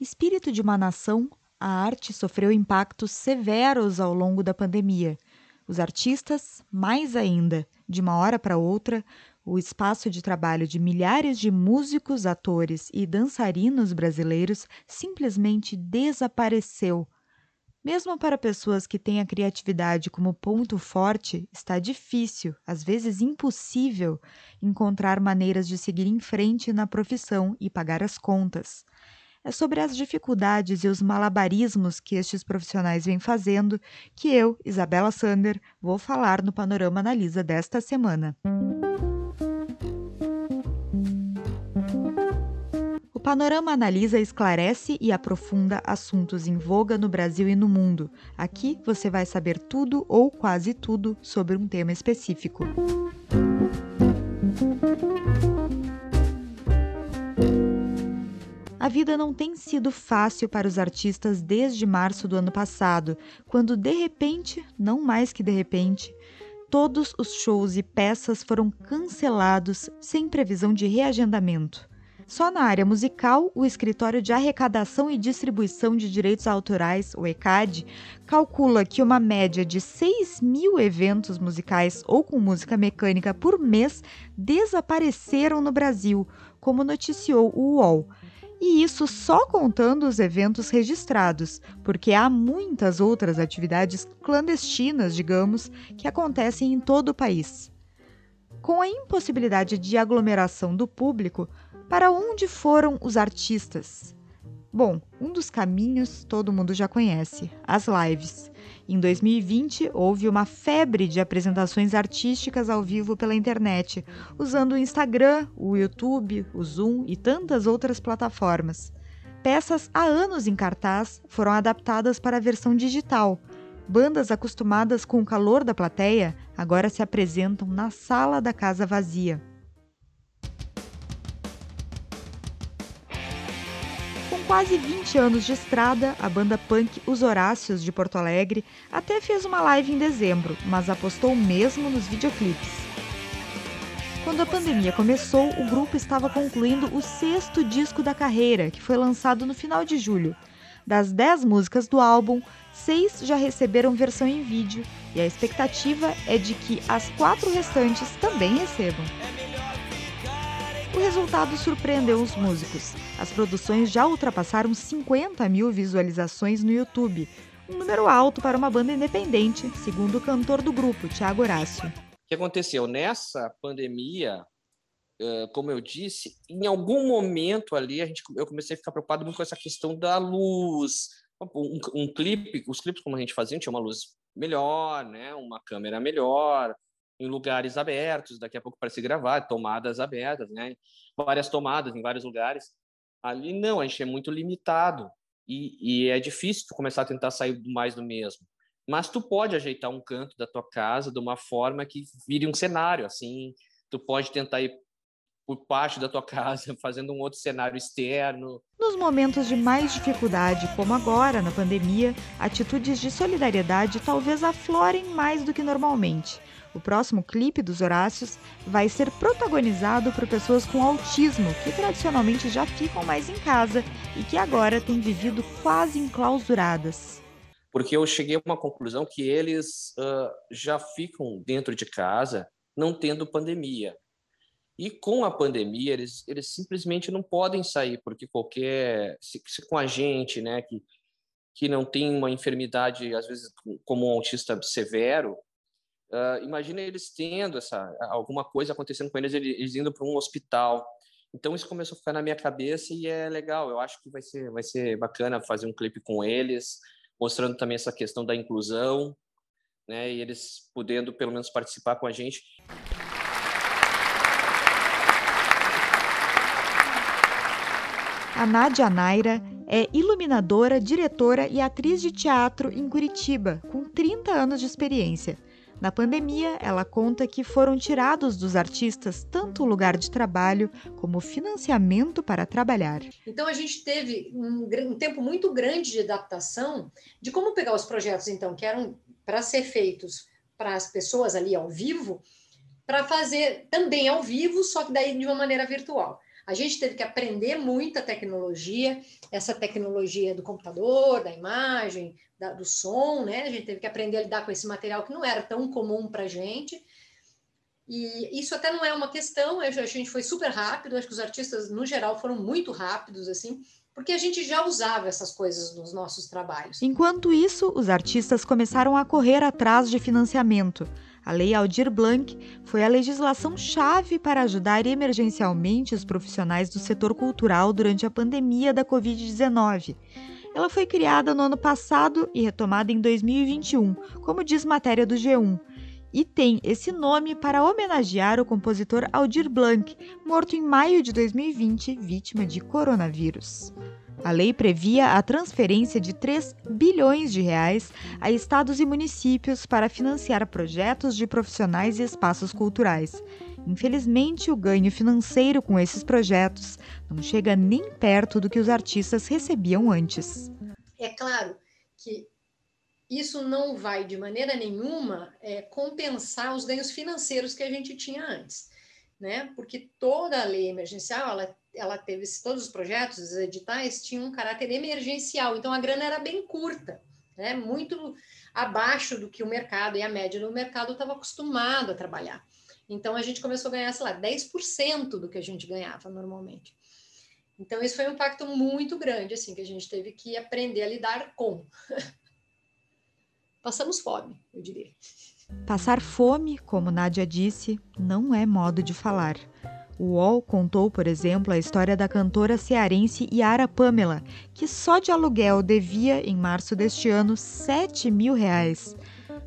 Espírito de uma nação, a arte sofreu impactos severos ao longo da pandemia. Os artistas, mais ainda, de uma hora para outra, o espaço de trabalho de milhares de músicos, atores e dançarinos brasileiros simplesmente desapareceu. Mesmo para pessoas que têm a criatividade como ponto forte, está difícil, às vezes impossível, encontrar maneiras de seguir em frente na profissão e pagar as contas. É sobre as dificuldades e os malabarismos que estes profissionais vêm fazendo que eu, Isabela Sander, vou falar no Panorama Analisa desta semana. O Panorama Analisa esclarece e aprofunda assuntos em voga no Brasil e no mundo. Aqui você vai saber tudo ou quase tudo sobre um tema específico. A vida não tem sido fácil para os artistas desde março do ano passado, quando de repente, não mais que de repente, todos os shows e peças foram cancelados sem previsão de reagendamento. Só na área musical, o Escritório de Arrecadação e Distribuição de Direitos Autorais, o ECAD, calcula que uma média de 6 mil eventos musicais ou com música mecânica por mês desapareceram no Brasil, como noticiou o UOL. E isso só contando os eventos registrados, porque há muitas outras atividades clandestinas, digamos, que acontecem em todo o país. Com a impossibilidade de aglomeração do público, para onde foram os artistas? Bom, um dos caminhos todo mundo já conhece: as lives. Em 2020, houve uma febre de apresentações artísticas ao vivo pela internet, usando o Instagram, o YouTube, o Zoom e tantas outras plataformas. Peças há anos em cartaz foram adaptadas para a versão digital. Bandas acostumadas com o calor da plateia agora se apresentam na sala da casa vazia. Quase 20 anos de estrada, a banda punk Os Horácios de Porto Alegre até fez uma live em dezembro, mas apostou mesmo nos videoclipes. Quando a pandemia começou, o grupo estava concluindo o sexto disco da carreira, que foi lançado no final de julho. Das 10 músicas do álbum, seis já receberam versão em vídeo, e a expectativa é de que as quatro restantes também recebam. O resultado surpreendeu os músicos. As produções já ultrapassaram 50 mil visualizações no YouTube, um número alto para uma banda independente, segundo o cantor do grupo, Tiago Horácio. O que aconteceu? Nessa pandemia, como eu disse, em algum momento ali a gente, eu comecei a ficar preocupado muito com essa questão da luz. Um, um clipe, os clipes como a gente fazia, tinha uma luz melhor, né? uma câmera melhor, em lugares abertos, daqui a pouco para se gravar, tomadas abertas, né? Várias tomadas em vários lugares. Ali não, a gente é muito limitado e, e é difícil começar a tentar sair mais do mesmo. Mas tu pode ajeitar um canto da tua casa de uma forma que vire um cenário, assim, tu pode tentar ir por parte da tua casa, fazendo um outro cenário externo. Nos momentos de mais dificuldade, como agora na pandemia, atitudes de solidariedade talvez aflorem mais do que normalmente. O próximo clipe dos Horácios vai ser protagonizado por pessoas com autismo, que tradicionalmente já ficam mais em casa e que agora têm vivido quase enclausuradas. Porque eu cheguei a uma conclusão que eles uh, já ficam dentro de casa, não tendo pandemia. E com a pandemia, eles, eles simplesmente não podem sair, porque qualquer. Se, se com a gente, né, que, que não tem uma enfermidade, às vezes, como um autista severo, Uh, imagina eles tendo essa alguma coisa acontecendo com eles, eles indo para um hospital. Então isso começou a ficar na minha cabeça e é legal. Eu acho que vai ser vai ser bacana fazer um clipe com eles, mostrando também essa questão da inclusão, né? E eles podendo pelo menos participar com a gente. A Nádia Naira é iluminadora, diretora e atriz de teatro em Curitiba, com 30 anos de experiência. Na pandemia, ela conta que foram tirados dos artistas tanto o lugar de trabalho como o financiamento para trabalhar. Então a gente teve um, um tempo muito grande de adaptação de como pegar os projetos então que eram para ser feitos para as pessoas ali ao vivo, para fazer também ao vivo, só que daí de uma maneira virtual. A gente teve que aprender muita tecnologia, essa tecnologia do computador, da imagem, da, do som, né? A gente teve que aprender a lidar com esse material que não era tão comum para a gente. E isso até não é uma questão, a gente foi super rápido, acho que os artistas, no geral, foram muito rápidos, assim, porque a gente já usava essas coisas nos nossos trabalhos. Enquanto isso, os artistas começaram a correr atrás de financiamento. A Lei Aldir Blanc foi a legislação chave para ajudar emergencialmente os profissionais do setor cultural durante a pandemia da Covid-19. Ela foi criada no ano passado e retomada em 2021, como diz matéria do G1, e tem esse nome para homenagear o compositor Aldir Blanc, morto em maio de 2020, vítima de coronavírus. A lei previa a transferência de 3 bilhões de reais a estados e municípios para financiar projetos de profissionais e espaços culturais. Infelizmente, o ganho financeiro com esses projetos não chega nem perto do que os artistas recebiam antes. É claro que isso não vai de maneira nenhuma é, compensar os ganhos financeiros que a gente tinha antes, né? Porque toda a lei emergencial ela ela teve todos os projetos, os editais tinham um caráter emergencial, então a grana era bem curta, né? muito abaixo do que o mercado e a média do mercado estava acostumado a trabalhar. Então a gente começou a ganhar, sei lá, 10% do que a gente ganhava normalmente. Então isso foi um impacto muito grande, assim, que a gente teve que aprender a lidar com. Passamos fome, eu diria. Passar fome, como Nádia disse, não é modo de falar. O UOL contou, por exemplo, a história da cantora cearense Yara Pamela, que só de aluguel devia, em março deste ano, 7 mil reais.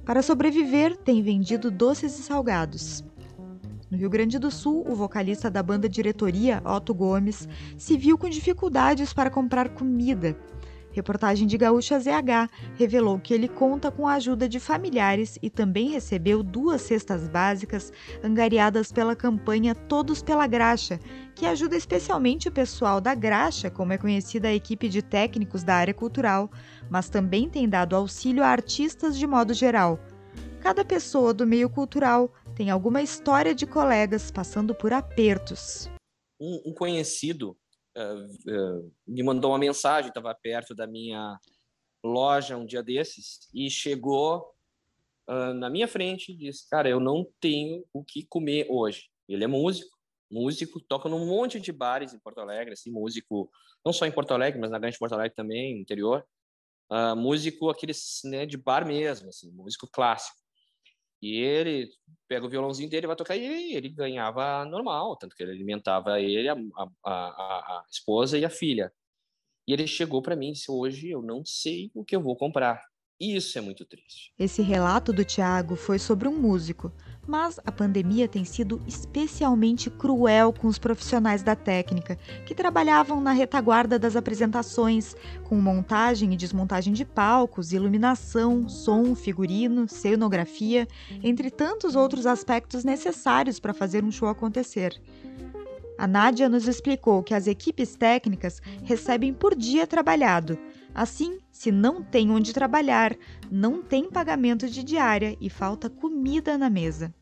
Para sobreviver, tem vendido doces e salgados. No Rio Grande do Sul, o vocalista da banda Diretoria, Otto Gomes, se viu com dificuldades para comprar comida Reportagem de Gaúcha ZH revelou que ele conta com a ajuda de familiares e também recebeu duas cestas básicas angariadas pela campanha Todos pela Graxa, que ajuda especialmente o pessoal da Graxa, como é conhecida a equipe de técnicos da área cultural, mas também tem dado auxílio a artistas de modo geral. Cada pessoa do meio cultural tem alguma história de colegas passando por apertos. Um, um conhecido uh, me mandou uma mensagem, estava perto da minha loja um dia desses e chegou uh, na minha frente e disse: Cara, eu não tenho o que comer hoje. Ele é músico, músico, toca num monte de bares em Porto Alegre, assim, músico, não só em Porto Alegre, mas na Grande Porto Alegre também, interior. Uh, músico aqueles né, de bar mesmo, assim, músico clássico. E ele pega o violãozinho dele, vai tocar e ele ganhava normal, tanto que ele alimentava ele, a, a, a, esposa e a filha. E ele chegou para mim e disse: Hoje eu não sei o que eu vou comprar. Isso é muito triste. Esse relato do Tiago foi sobre um músico, mas a pandemia tem sido especialmente cruel com os profissionais da técnica, que trabalhavam na retaguarda das apresentações, com montagem e desmontagem de palcos, iluminação, som, figurino, cenografia, entre tantos outros aspectos necessários para fazer um show acontecer. A Nádia nos explicou que as equipes técnicas recebem por dia trabalhado Assim, se não tem onde trabalhar, não tem pagamento de diária e falta comida na mesa.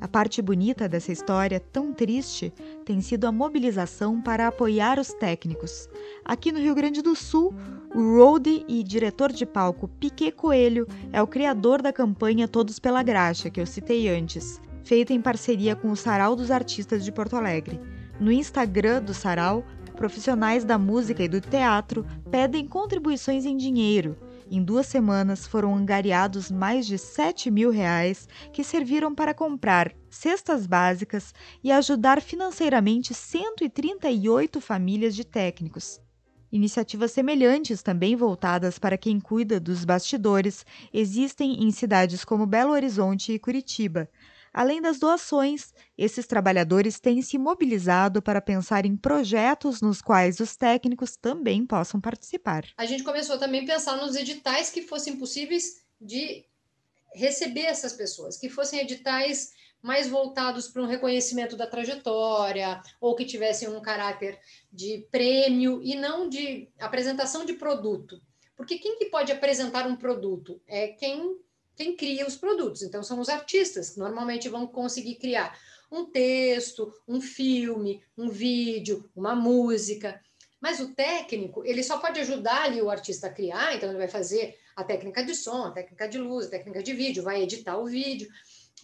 A parte bonita dessa história tão triste tem sido a mobilização para apoiar os técnicos. Aqui no Rio Grande do Sul, o roadie e diretor de palco Piquet Coelho é o criador da campanha Todos pela Graxa, que eu citei antes, feita em parceria com o Sarau dos Artistas de Porto Alegre. No Instagram do Sarau, profissionais da música e do teatro pedem contribuições em dinheiro. Em duas semanas foram angariados mais de 7 mil reais que serviram para comprar cestas básicas e ajudar financeiramente 138 famílias de técnicos. Iniciativas semelhantes, também voltadas para quem cuida dos bastidores, existem em cidades como Belo Horizonte e Curitiba, Além das doações, esses trabalhadores têm se mobilizado para pensar em projetos nos quais os técnicos também possam participar. A gente começou também a pensar nos editais que fossem possíveis de receber essas pessoas, que fossem editais mais voltados para um reconhecimento da trajetória, ou que tivessem um caráter de prêmio e não de apresentação de produto. Porque quem que pode apresentar um produto? É quem quem cria os produtos. Então, são os artistas que normalmente vão conseguir criar um texto, um filme, um vídeo, uma música. Mas o técnico, ele só pode ajudar ali o artista a criar, então ele vai fazer a técnica de som, a técnica de luz, a técnica de vídeo, vai editar o vídeo,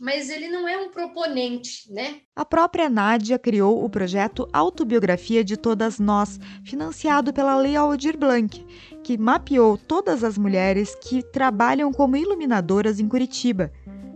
mas ele não é um proponente, né? A própria Nádia criou o projeto Autobiografia de Todas Nós, financiado pela Lei Aldir Blanc, que mapeou todas as mulheres que trabalham como iluminadoras em Curitiba.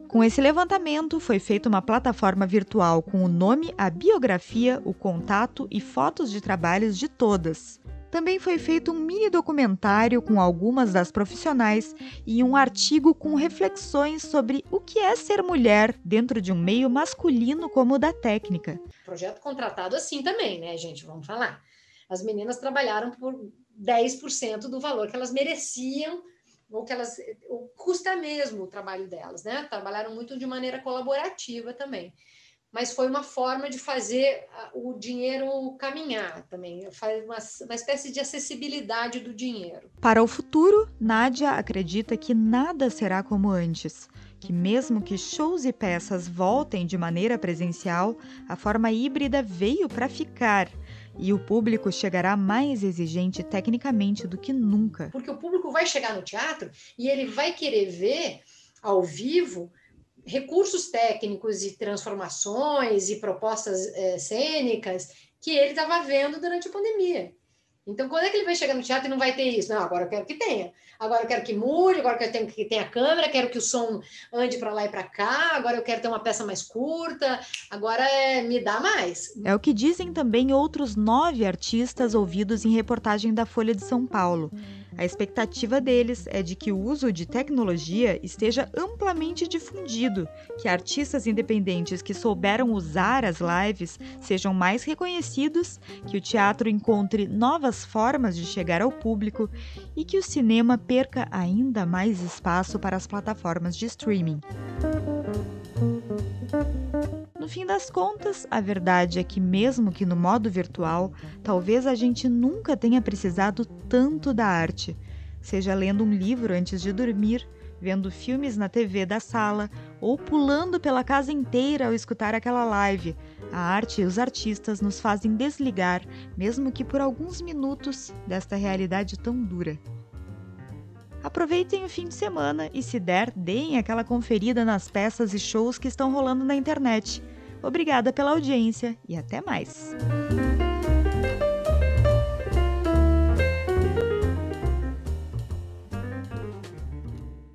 Com esse levantamento, foi feita uma plataforma virtual com o nome, a biografia, o contato e fotos de trabalhos de todas. Também foi feito um mini documentário com algumas das profissionais e um artigo com reflexões sobre o que é ser mulher dentro de um meio masculino como o da técnica. Projeto contratado assim também, né, gente? Vamos falar. As meninas trabalharam por 10% do valor que elas mereciam ou que elas ou custa mesmo o trabalho delas, né? Trabalharam muito de maneira colaborativa também mas foi uma forma de fazer o dinheiro caminhar também, uma, uma espécie de acessibilidade do dinheiro. Para o futuro, Nádia acredita que nada será como antes, que mesmo que shows e peças voltem de maneira presencial, a forma híbrida veio para ficar. E o público chegará mais exigente tecnicamente do que nunca. Porque o público vai chegar no teatro e ele vai querer ver ao vivo recursos técnicos e transformações e propostas é, cênicas que ele estava vendo durante a pandemia. Então, quando é que ele vai chegar no teatro e não vai ter isso? Não, agora eu quero que tenha. Agora eu quero que mude, agora eu quero que tenha câmera, quero que o som ande para lá e para cá, agora eu quero ter uma peça mais curta, agora é, me dá mais. É o que dizem também outros nove artistas ouvidos em reportagem da Folha de São Paulo. A expectativa deles é de que o uso de tecnologia esteja amplamente difundido, que artistas independentes que souberam usar as lives sejam mais reconhecidos, que o teatro encontre novas formas de chegar ao público e que o cinema perca ainda mais espaço para as plataformas de streaming. Fim das contas, a verdade é que, mesmo que no modo virtual, talvez a gente nunca tenha precisado tanto da arte, seja lendo um livro antes de dormir, vendo filmes na TV da sala ou pulando pela casa inteira ao escutar aquela live. A arte e os artistas nos fazem desligar, mesmo que por alguns minutos, desta realidade tão dura. Aproveitem o fim de semana e, se der, deem aquela conferida nas peças e shows que estão rolando na internet. Obrigada pela audiência e até mais!